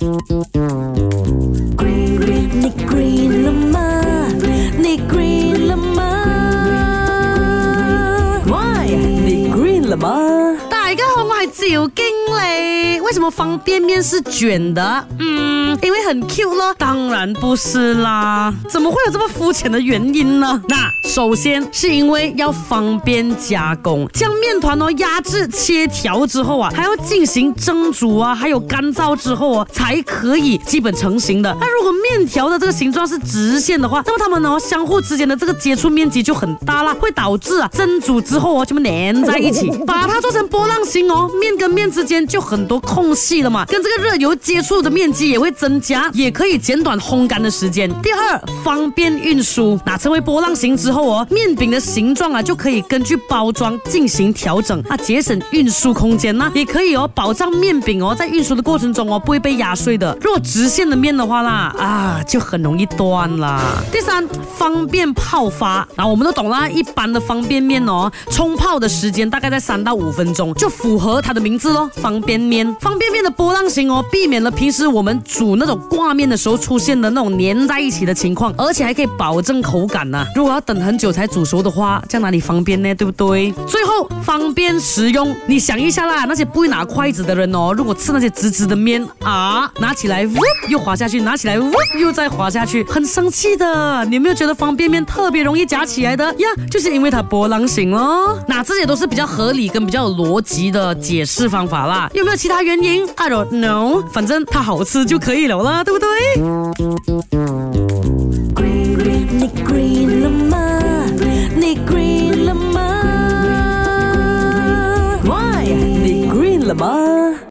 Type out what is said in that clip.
Green, green, này green là ma Này green là ma Why? Này green 因为很 cute 当然不是啦，怎么会有这么肤浅的原因呢？那首先是因为要方便加工，将面团哦压制切条之后啊，还要进行蒸煮啊，还有干燥之后哦，才可以基本成型的。那如果面条的这个形状是直线的话，那么它们呢相互之间的这个接触面积就很大啦，会导致啊蒸煮之后哦全部粘在一起。把它做成波浪形哦，面跟面之间就很多空隙了嘛，跟这个热油接触的面积也会。增加也可以减短烘干的时间。第二，方便运输，那成为波浪形之后哦，面饼的形状啊就可以根据包装进行调整，啊，节省运输空间，那也可以哦，保障面饼哦在运输的过程中哦不会被压碎的。若直线的面的话啦，啊就很容易断啦。第三，方便泡发那我们都懂啦，一般的方便面哦冲泡的时间大概在三到五分钟，就符合它的名字咯，方便面。方便面的波浪形哦，避免了平时我们煮。煮那种挂面的时候出现的那种粘在一起的情况，而且还可以保证口感呢。如果要等很久才煮熟的话，在哪里方便呢？对不对？最后方便食用，你想一下啦，那些不会拿筷子的人哦，如果吃那些直直的面啊，拿起来又滑下去，拿起来又再滑下去，很生气的。你有没有觉得方便面特别容易夹起来的呀？就是因为它波浪形哦。那这些都是比较合理跟比较有逻辑的解释方法啦。有没有其他原因？I don't know。反正它好吃就可以。了啦，对不对？你 green 了吗？你 green 了吗？Why？你 green 了吗？